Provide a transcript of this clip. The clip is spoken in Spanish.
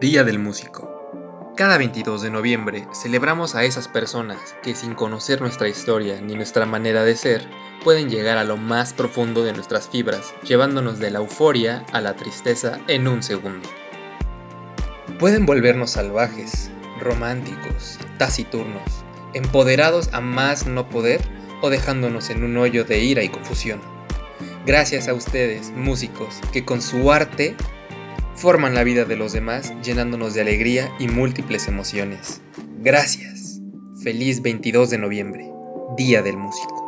Día del Músico. Cada 22 de noviembre celebramos a esas personas que sin conocer nuestra historia ni nuestra manera de ser, pueden llegar a lo más profundo de nuestras fibras, llevándonos de la euforia a la tristeza en un segundo. Pueden volvernos salvajes, románticos, taciturnos, empoderados a más no poder o dejándonos en un hoyo de ira y confusión. Gracias a ustedes, músicos, que con su arte forman la vida de los demás llenándonos de alegría y múltiples emociones. Gracias. Feliz 22 de noviembre, Día del Músico.